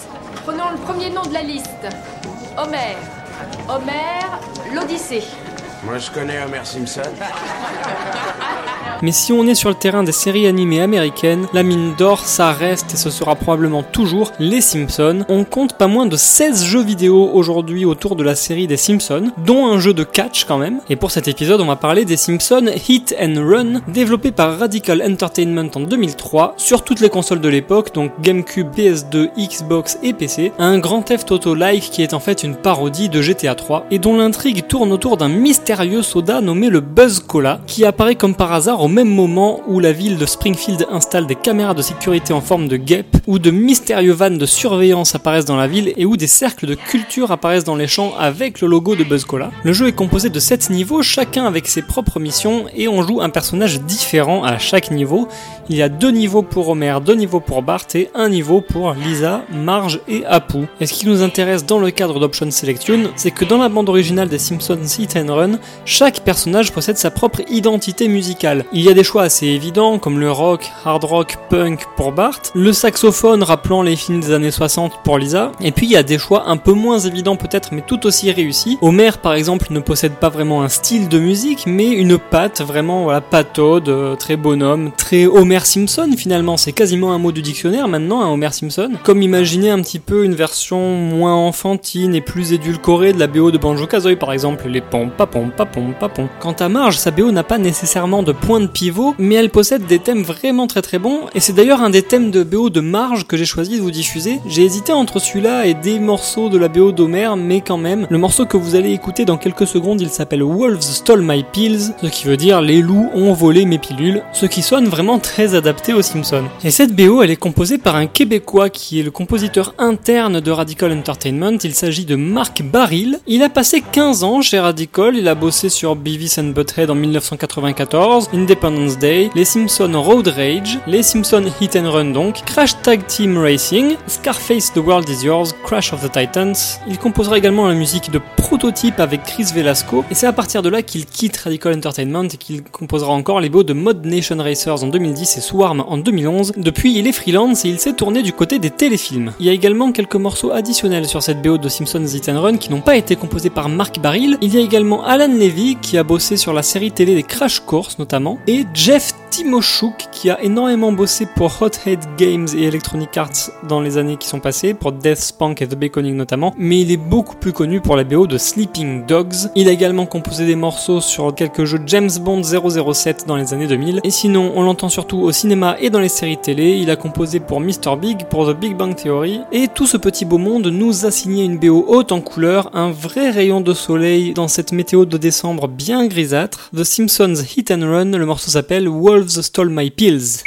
Prenons le premier nom de la liste. Homer. Homer, l'Odyssée. Moi, je connais Homer Simpson. Mais si on est sur le terrain des séries animées américaines, la mine d'or, ça reste et ce sera probablement toujours les Simpsons. On compte pas moins de 16 jeux vidéo aujourd'hui autour de la série des Simpsons, dont un jeu de catch quand même. Et pour cet épisode, on va parler des Simpsons Hit and Run, développé par Radical Entertainment en 2003 sur toutes les consoles de l'époque, donc GameCube, PS2, Xbox et PC. Un grand Theft Auto-like qui est en fait une parodie de GTA 3 et dont l'intrigue tourne autour d'un mystérieux soda nommé le Buzz Cola qui apparaît comme par hasard au même moment où la ville de Springfield installe des caméras de sécurité en forme de guêpe, où de mystérieux vannes de surveillance apparaissent dans la ville et où des cercles de culture apparaissent dans les champs avec le logo de Buzz Cola. Le jeu est composé de 7 niveaux, chacun avec ses propres missions, et on joue un personnage différent à chaque niveau. Il y a deux niveaux pour Homer, deux niveaux pour Bart et un niveau pour Lisa, Marge et Apu. Et ce qui nous intéresse dans le cadre d'Option Selection, c'est que dans la bande originale des Simpsons Hit and Run, chaque personnage possède sa propre identité musicale. Il y a des choix assez évidents comme le rock, hard rock, punk pour Bart, le saxophone rappelant les films des années 60 pour Lisa, et puis il y a des choix un peu moins évidents peut-être mais tout aussi réussis. Homer par exemple ne possède pas vraiment un style de musique mais une patte vraiment voilà pataude, euh, très bonhomme, très Homer Simpson finalement, c'est quasiment un mot du dictionnaire maintenant un Homer Simpson. Comme imaginer un petit peu une version moins enfantine et plus édulcorée de la BO de Banjo Kazooie par exemple, les pom papom papom papom. Quant à Marge, sa BO n'a pas nécessairement de point de pivot, mais elle possède des thèmes vraiment très très bons, et c'est d'ailleurs un des thèmes de BO de Marge que j'ai choisi de vous diffuser. J'ai hésité entre celui-là et des morceaux de la BO d'Homer, mais quand même, le morceau que vous allez écouter dans quelques secondes, il s'appelle Wolves Stole My Pills, ce qui veut dire les loups ont volé mes pilules, ce qui sonne vraiment très adapté aux Simpsons. Et cette BO, elle est composée par un Québécois qui est le compositeur interne de Radical Entertainment, il s'agit de Marc Baril. Il a passé 15 ans chez Radical, il a bossé sur Beavis and Butthead en 1994, Independence Day, les Simpsons Road Rage, les Simpsons Hit and Run donc, Crash Tag Team Racing, Scarface The World Is Yours, Crash of the Titans. Il composera également la musique de Prototype avec Chris Velasco, et c'est à partir de là qu'il quitte Radical Entertainment et qu'il composera encore les beaux de Mod Nation Racers en 2010 et Swarm en 2011. Depuis, il est freelance et il s'est tourné du côté des téléfilms. Il y a également quelques morceaux additionnels sur cette BO de Simpsons Hit and Run qui n'ont pas été composés par Mark Baril. Il y a également Alan Levy qui a bossé sur la série télé des Crash Course notamment, et Jeff Timo Shook qui a énormément bossé pour Hothead Games et Electronic Arts dans les années qui sont passées, pour Death Spunk et The Beckoning notamment, mais il est beaucoup plus connu pour la BO de Sleeping Dogs. Il a également composé des morceaux sur quelques jeux James Bond 007 dans les années 2000, et sinon on l'entend surtout au cinéma et dans les séries télé, il a composé pour Mr. Big, pour The Big Bang Theory, et tout ce petit beau monde nous a signé une BO haute en couleur, un vrai rayon de soleil dans cette météo de décembre bien grisâtre. The Simpsons Hit and Run, le morceau s'appelle Wolves Stole My Pills.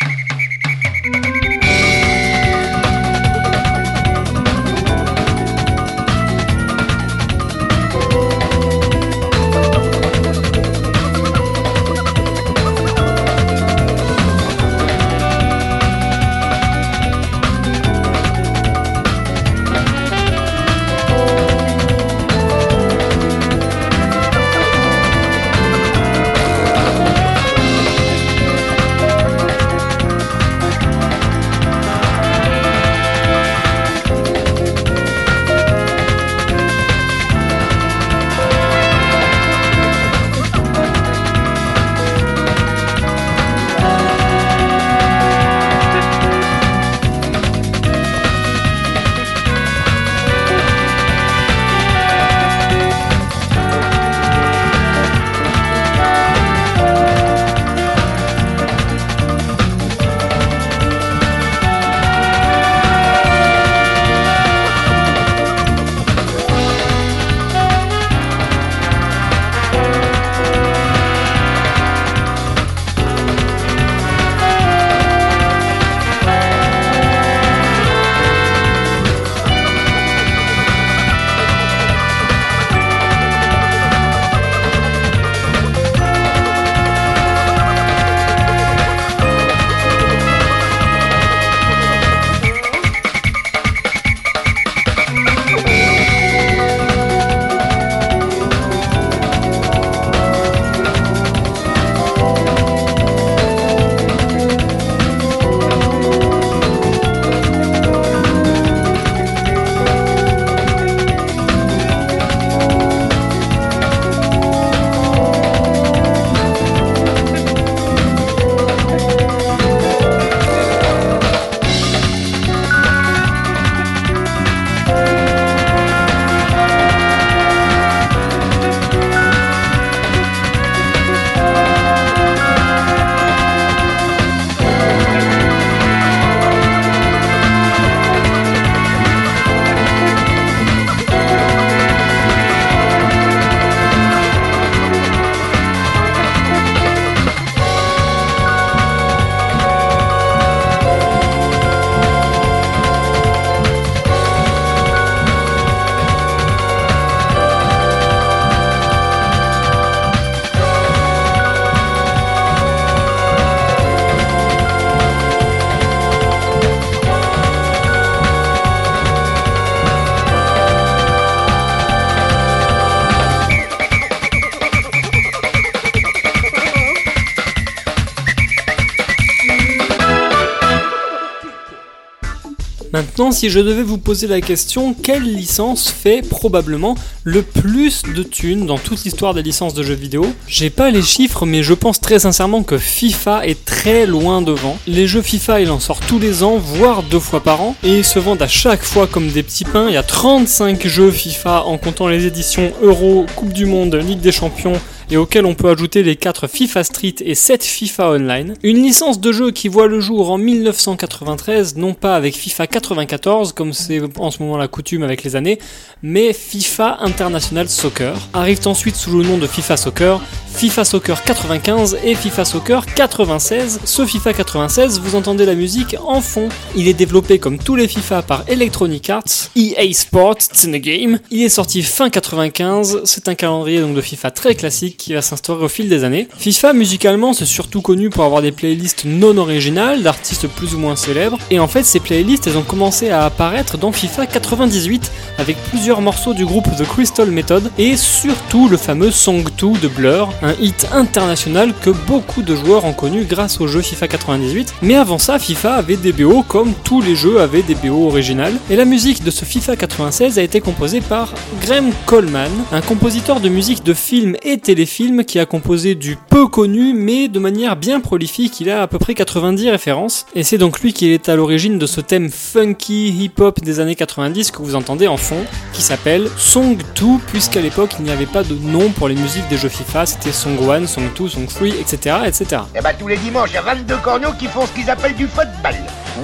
Maintenant, si je devais vous poser la question, quelle licence fait probablement le plus de thunes dans toute l'histoire des licences de jeux vidéo? J'ai pas les chiffres, mais je pense très sincèrement que FIFA est très loin devant. Les jeux FIFA, il en sort tous les ans, voire deux fois par an, et ils se vendent à chaque fois comme des petits pains. Il y a 35 jeux FIFA en comptant les éditions Euro, Coupe du Monde, Ligue des Champions, et auquel on peut ajouter les 4 FIFA Street et 7 FIFA Online. Une licence de jeu qui voit le jour en 1993, non pas avec FIFA 94 comme c'est en ce moment la coutume avec les années, mais FIFA International Soccer. Arrivent ensuite sous le nom de FIFA Soccer, FIFA Soccer 95 et FIFA Soccer 96. Ce FIFA 96, vous entendez la musique en fond. Il est développé comme tous les FIFA par Electronic Arts, EA Sports, it's in the game. Il est sorti fin 95, c'est un calendrier donc de FIFA très classique qui va s'instaurer au fil des années. FIFA musicalement c'est surtout connu pour avoir des playlists non originales d'artistes plus ou moins célèbres et en fait ces playlists elles ont commencé à apparaître dans FIFA 98 avec plusieurs morceaux du groupe The Crystal Method et surtout le fameux Song 2 de Blur un hit international que beaucoup de joueurs ont connu grâce au jeu FIFA 98. Mais avant ça, FIFA avait des BO comme tous les jeux avaient des BO originales. Et la musique de ce FIFA 96 a été composée par Graham Coleman, un compositeur de musique de films et téléfilms qui a composé du peu connu mais de manière bien prolifique. Il a à peu près 90 références. Et c'est donc lui qui est à l'origine de ce thème funky hip-hop des années 90 que vous entendez en fond, qui s'appelle Song 2, puisqu'à l'époque il n'y avait pas de nom pour les musiques des jeux FIFA, c'était Song 1, Song 2, Song 3, etc. etc. Eh bah tous les dimanches, il y a 22 corneaux qui font ce qu'ils appellent du football.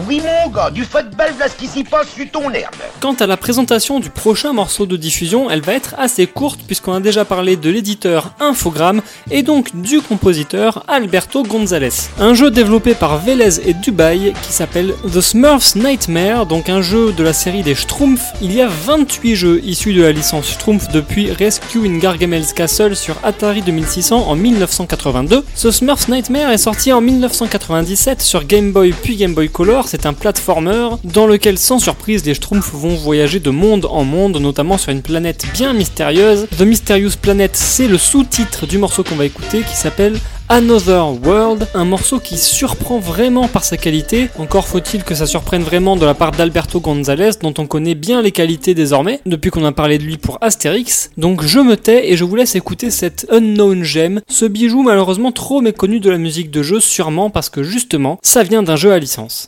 Oui mon gars, du football, là ce qui s'y passe sur ton herbe. Quant à la présentation du prochain morceau de diffusion, elle va être assez courte puisqu'on a déjà parlé de l'éditeur Infogrames et donc du compositeur Alberto Gonzalez. Un jeu développé par Vélez et Dubaï qui s'appelle The Smurfs Nightmare, donc un jeu de la série des Schtroumpfs. Il y a 28 jeux issus de la licence Schtroumpf depuis Rescue in Gargamel's Castle sur Atari 2600 en 1982. Ce Smurfs Nightmare est sorti en 1997 sur Game Boy puis Game Boy Color. C'est un platformer dans lequel, sans surprise, les Schtroumpfs vont voyager de monde en monde, notamment sur une planète bien mystérieuse. The Mysterious Planet, c'est le sous-titre du morceau qu'on va écouter qui s'appelle Another World, un morceau qui surprend vraiment par sa qualité. Encore faut-il que ça surprenne vraiment de la part d'Alberto Gonzalez, dont on connaît bien les qualités désormais, depuis qu'on a parlé de lui pour Astérix. Donc je me tais et je vous laisse écouter cette Unknown Gem, ce bijou malheureusement trop méconnu de la musique de jeu, sûrement parce que justement, ça vient d'un jeu à licence.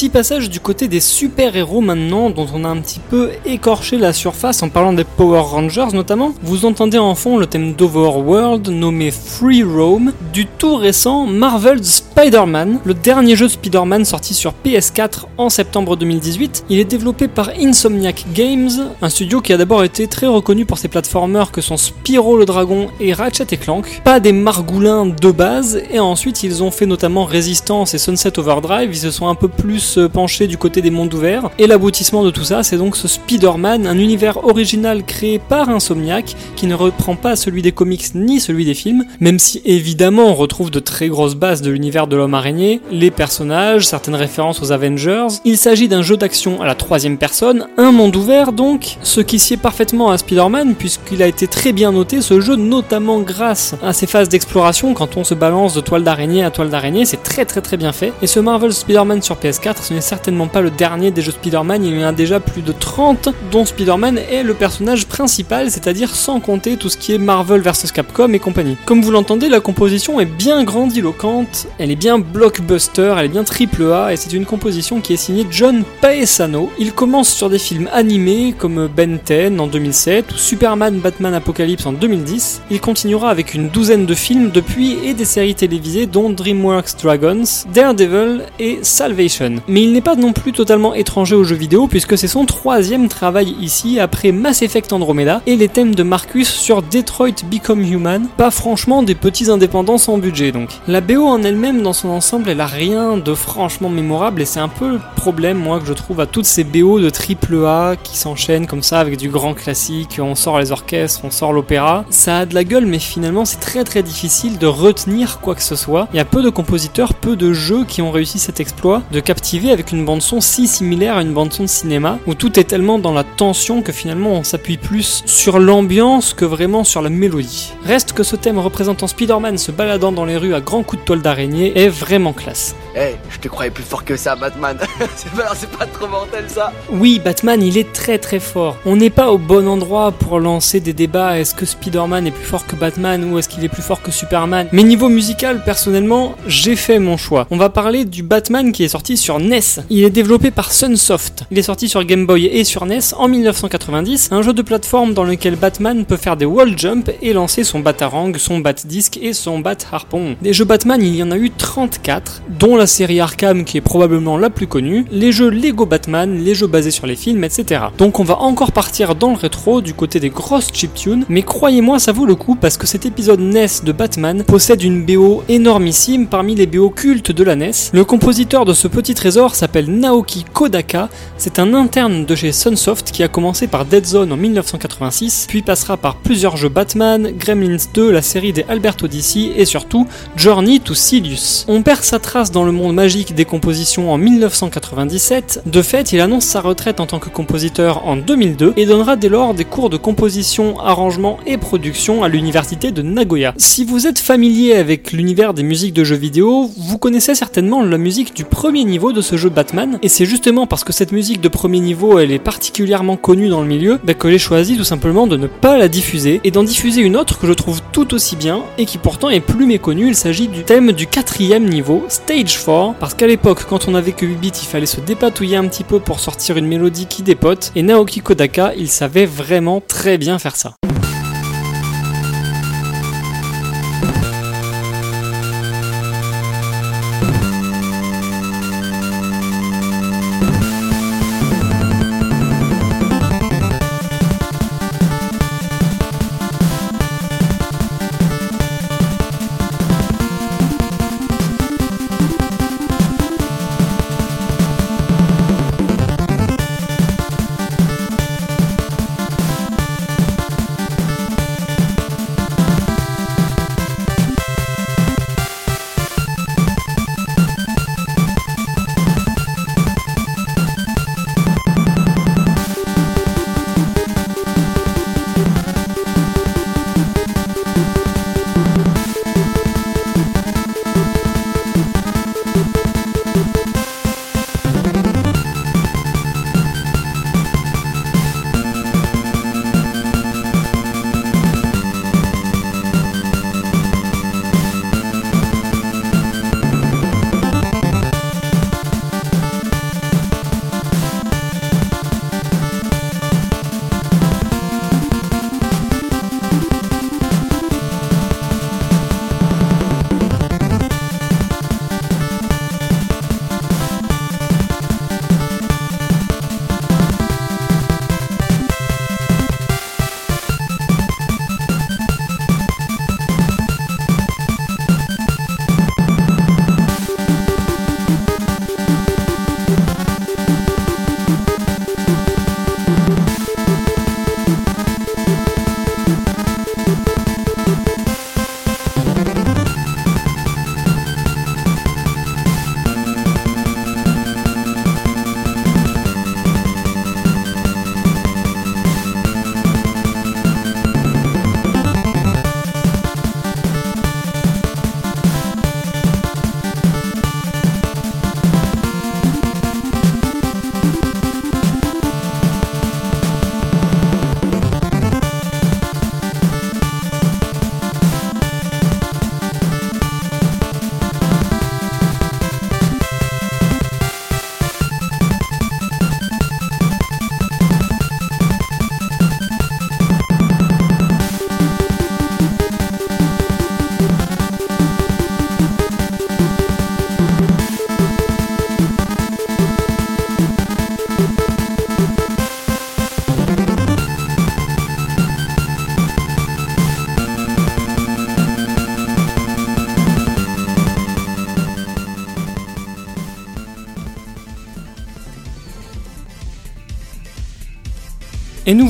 Petit passage du côté des super-héros maintenant, dont on a un petit peu écorché la surface en parlant des Power Rangers notamment. Vous entendez en fond le thème d'Overworld nommé Free Roam du tout récent Marvel's Spider-Man, le dernier jeu de Spider-Man sorti sur PS4 en septembre 2018. Il est développé par Insomniac Games, un studio qui a d'abord été très reconnu pour ses platformers que sont Spyro le Dragon et Ratchet et Clank. Pas des margoulins de base, et ensuite ils ont fait notamment Resistance et Sunset Overdrive, ils se sont un peu plus euh, penché du côté des mondes ouverts. Et l'aboutissement de tout ça, c'est donc ce Spider-Man, un univers original créé par Insomniac, qui ne reprend pas celui des comics ni celui des films, même si évidemment on retrouve de très grosses bases de l'univers de l'homme araignée, les personnages, certaines références aux Avengers. Il s'agit d'un jeu d'action à la troisième personne, un monde ouvert donc, ce qui sied parfaitement à Spider-Man, puisqu'il a été très bien noté ce jeu, notamment grâce à ses phases d'exploration, quand on se balance de toile d'araignée à toile d'araignée, c'est très très très bien fait. Et ce Marvel Spider-Man sur PS4, ce n'est certainement pas le dernier des jeux Spider-Man, il y en a déjà plus de 30, dont Spider-Man est le personnage principal, c'est-à-dire sans compter tout ce qui est Marvel vs Capcom et compagnie. Comme vous l'entendez, la composition est bien grandiloquente, elle est bien blockbuster, elle est bien triple A, et c'est une composition qui est signée John Paesano. Il commence sur des films animés comme Ben 10 en 2007 ou Superman Batman Apocalypse en 2010. Il continuera avec une douzaine de films depuis et des séries télévisées dont DreamWorks Dragons, Daredevil et Salvation. Mais il n'est pas non plus totalement étranger aux jeux vidéo puisque c'est son troisième travail ici après Mass Effect Andromeda et les thèmes de Marcus sur Detroit Become Human. Pas franchement des petits indépendants sans budget donc. La BO en elle-même dans son ensemble elle a rien de franchement mémorable et c'est un peu le problème moi que je trouve à toutes ces BO de triple A qui s'enchaînent comme ça avec du grand classique, on sort les orchestres, on sort l'opéra. Ça a de la gueule mais finalement c'est très très difficile de retenir quoi que ce soit. Il y a peu de compositeurs, peu de jeux qui ont réussi cet exploit de captiver avec une bande son si similaire à une bande son de cinéma où tout est tellement dans la tension que finalement on s'appuie plus sur l'ambiance que vraiment sur la mélodie. Reste que ce thème représentant Spider-Man se baladant dans les rues à grands coups de toile d'araignée est vraiment classe. Eh, je te croyais plus fort que ça, Batman. c'est pas, c'est pas trop mortel ça. Oui, Batman, il est très très fort. On n'est pas au bon endroit pour lancer des débats. Est-ce que Spider-Man est plus fort que Batman ou est-ce qu'il est plus fort que Superman? Mais niveau musical, personnellement, j'ai fait mon choix. On va parler du Batman qui est sorti sur NES. Il est développé par Sunsoft. Il est sorti sur Game Boy et sur NES en 1990. Un jeu de plateforme dans lequel Batman peut faire des wall jump et lancer son Batarang, son Bat-Disc et son Bat-Harpon. Des jeux Batman, il y en a eu 34, dont la série Arkham qui est probablement la plus connue, les jeux Lego Batman, les jeux basés sur les films, etc. Donc on va encore partir dans le rétro du côté des grosses chiptunes, mais croyez-moi ça vaut le coup parce que cet épisode NES de Batman possède une BO énormissime parmi les BO cultes de la NES. Le compositeur de ce petit trésor s'appelle Naoki Kodaka, c'est un interne de chez Sunsoft qui a commencé par Dead Zone en 1986, puis passera par plusieurs jeux Batman, Gremlins 2, la série des Albert Odyssey et surtout Journey to Silius. On perd sa trace dans le monde magique des compositions en 1997. De fait, il annonce sa retraite en tant que compositeur en 2002 et donnera dès lors des cours de composition, arrangement et production à l'université de Nagoya. Si vous êtes familier avec l'univers des musiques de jeux vidéo, vous connaissez certainement la musique du premier niveau de ce jeu Batman, et c'est justement parce que cette musique de premier niveau elle est particulièrement connue dans le milieu bah, que j'ai choisi tout simplement de ne pas la diffuser et d'en diffuser une autre que je trouve tout aussi bien et qui pourtant est plus méconnue. Il s'agit du thème du quatrième niveau, Stage 4, parce qu'à l'époque, quand on avait que 8 bits, il fallait se dépatouiller un petit peu pour sortir une mélodie qui dépote, et Naoki Kodaka, il savait vraiment très bien faire ça.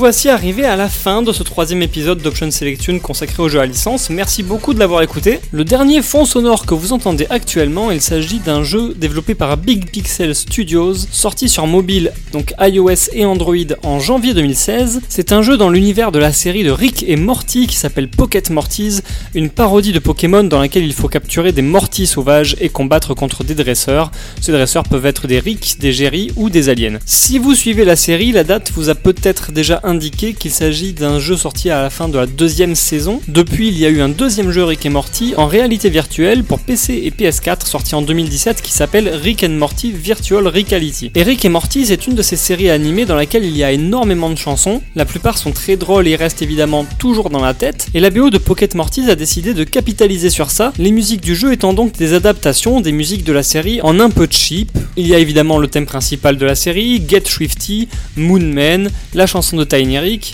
Voici arrivés à la fin de ce troisième épisode d'Option Selection consacré au jeu à licence. Merci beaucoup de l'avoir écouté. Le dernier fond sonore que vous entendez actuellement, il s'agit d'un jeu développé par Big Pixel Studios, sorti sur mobile, donc iOS et Android en janvier 2016. C'est un jeu dans l'univers de la série de Rick et Morty qui s'appelle Pocket Mortys, une parodie de Pokémon dans laquelle il faut capturer des Morty sauvages et combattre contre des dresseurs. Ces dresseurs peuvent être des Rick, des Jerry ou des aliens. Si vous suivez la série, la date vous a peut-être déjà indiqué qu'il s'agit d'un jeu sorti à la fin de la deuxième saison. Depuis, il y a eu un deuxième jeu Rick et Morty en réalité virtuelle pour PC et PS4 sorti en 2017 qui s'appelle Rick and Morty Virtual Reality. Et Rick et Morty, c'est une de ces séries animées dans laquelle il y a énormément de chansons. La plupart sont très drôles et restent évidemment toujours dans la tête. Et la BO de Pocket Morty a décidé de capitaliser sur ça, les musiques du jeu étant donc des adaptations des musiques de la série en un peu cheap. Il y a évidemment le thème principal de la série, Get Swifty, Moon Man, la chanson de Tiny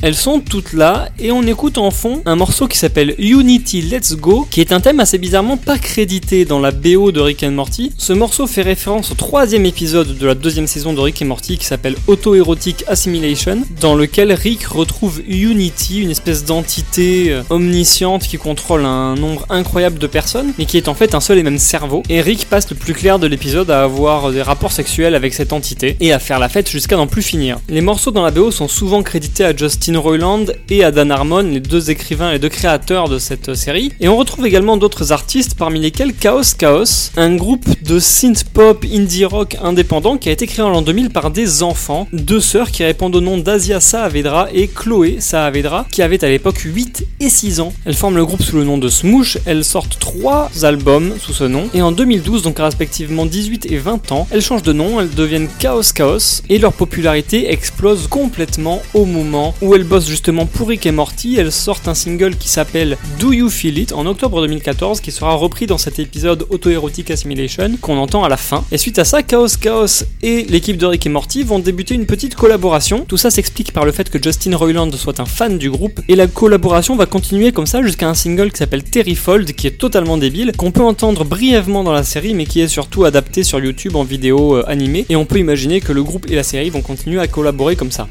Elles sont toutes là et on écoute en fond un morceau qui s'appelle Unity Let's Go, qui est un thème assez bizarrement pas crédité dans la BO de Rick and Morty. Ce morceau fait référence au troisième épisode de la deuxième saison de Rick et Morty qui s'appelle Auto-Erotic Assimilation, dans lequel Rick retrouve Unity, une espèce d'entité euh, omnisciente qui contrôle un nombre incroyable de personnes, mais qui est en fait un seul et même cerveau. Et Rick passe le plus clair de l'épisode à avoir des rapports sexuels avec cette entité et à faire la fête jusqu'à n'en plus finir. Les morceaux dans la BO sont souvent crédités à Justin Roiland et à Dan Harmon, les deux écrivains et deux créateurs de cette série. Et on retrouve également d'autres artistes, parmi lesquels Chaos Chaos, un groupe de synth pop indie rock indépendant qui a été créé en l'an 2000 par des enfants, deux sœurs qui répondent au nom d'Asia Saavedra et Chloé Saavedra, qui avaient à l'époque 8 et 6 ans. Elles forment le groupe sous le nom de Smoosh, elles sortent trois albums sous ce nom, et en 2012, donc respectivement 18 et 20 ans, elles changent de nom, elles deviennent Chaos Chaos, et leur popularité explose complètement au moment où elles bossent justement pour Rick et Morty, elles sortent un single qui s'appelle Do You Feel It en octobre 2014, qui sera repris dans cet épisode Auto-Erotic Assimilation qu'on entend à la fin. Et suite à ça, Chaos Chaos et l'équipe de Rick et Morty vont débuter une petite collaboration. Tout ça s'explique par le fait que Justin Roiland soit un fan du groupe, et la collaboration va continuer comme ça jusqu'à un single qui s'appelle Terryfold, qui est totalement débile, qu'on peut entendre brièvement dans la série, mais qui est surtout adapté sur YouTube en vidéo euh, animée, et on peut imaginer que le groupe et la série vont continuer à collaborer comme ça.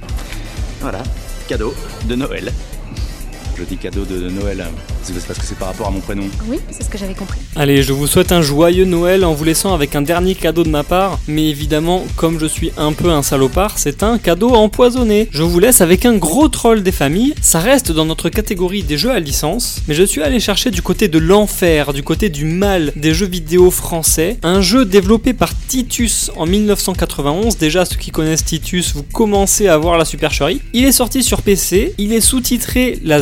Voilà, cadeau de Noël. Je dis cadeau de Noël, c'est parce que c'est par rapport à mon prénom. Oui, c'est ce que j'avais compris. Allez, je vous souhaite un joyeux Noël en vous laissant avec un dernier cadeau de ma part, mais évidemment, comme je suis un peu un salopard, c'est un cadeau empoisonné. Je vous laisse avec un gros troll des familles, ça reste dans notre catégorie des jeux à licence, mais je suis allé chercher du côté de l'enfer, du côté du mal des jeux vidéo français, un jeu développé par Titus en 1991, déjà ceux qui connaissent Titus, vous commencez à voir la supercherie. Il est sorti sur PC, il est sous-titré La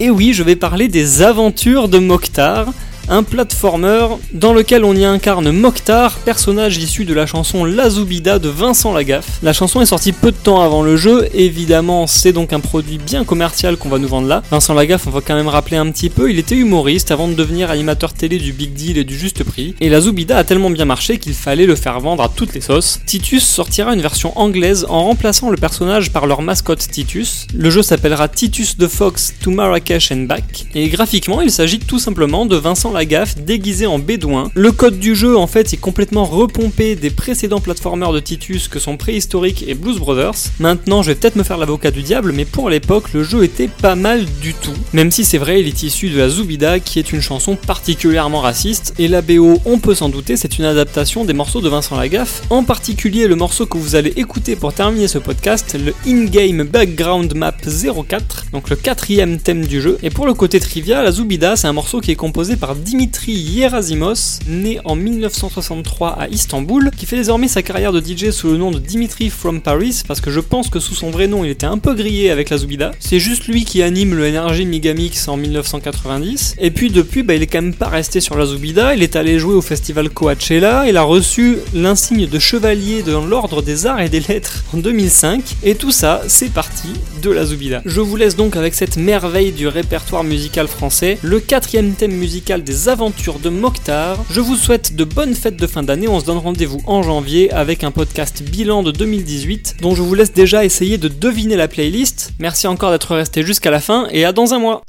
Et oui, je vais parler des aventures de Mokhtar, un platformer dans lequel on y incarne Mokhtar, personnage issu de la chanson La Zoubida de Vincent Lagaffe. La chanson est sortie peu de temps avant le jeu, évidemment c'est donc un produit bien commercial qu'on va nous vendre là. Vincent Lagaffe, on va quand même rappeler un petit peu, il était humoriste avant de devenir animateur télé du Big Deal et du Juste Prix, et La Zoubida a tellement bien marché qu'il fallait le faire vendre à toutes les sauces. Titus sortira une version anglaise en remplaçant le personnage par leur mascotte Titus. Le jeu s'appellera Titus the Fox to Marrakech and Back, et graphiquement il s'agit tout simplement de Vincent Lagaffe déguisé en bédouin. Le code du jeu en fait est complètement repompé des précédents platformers de Titus que sont Préhistorique et Blues Brothers. Maintenant je vais peut-être me faire l'avocat du diable mais pour l'époque le jeu était pas mal du tout. Même si c'est vrai il est issu de la Zoubida qui est une chanson particulièrement raciste et la BO on peut s'en douter c'est une adaptation des morceaux de Vincent Lagaffe. En particulier le morceau que vous allez écouter pour terminer ce podcast, le In-Game Background Map 04, donc le quatrième thème du jeu. Et pour le côté trivia, la Zoubida c'est un morceau qui est composé par Dimitri Yerasimos, né en 1963 à Istanbul, qui fait désormais sa carrière de DJ sous le nom de Dimitri from Paris, parce que je pense que sous son vrai nom il était un peu grillé avec la Zoubida. C'est juste lui qui anime le Energy Megamix en 1990, et puis depuis bah, il est quand même pas resté sur la Zoubida, il est allé jouer au festival Coachella, il a reçu l'insigne de chevalier de l'ordre des arts et des lettres en 2005, et tout ça c'est parti de la Zoubida. Je vous laisse donc avec cette merveille du répertoire musical français, le quatrième thème musical des aventures de Mokhtar. Je vous souhaite de bonnes fêtes de fin d'année. On se donne rendez-vous en janvier avec un podcast bilan de 2018 dont je vous laisse déjà essayer de deviner la playlist. Merci encore d'être resté jusqu'à la fin et à dans un mois.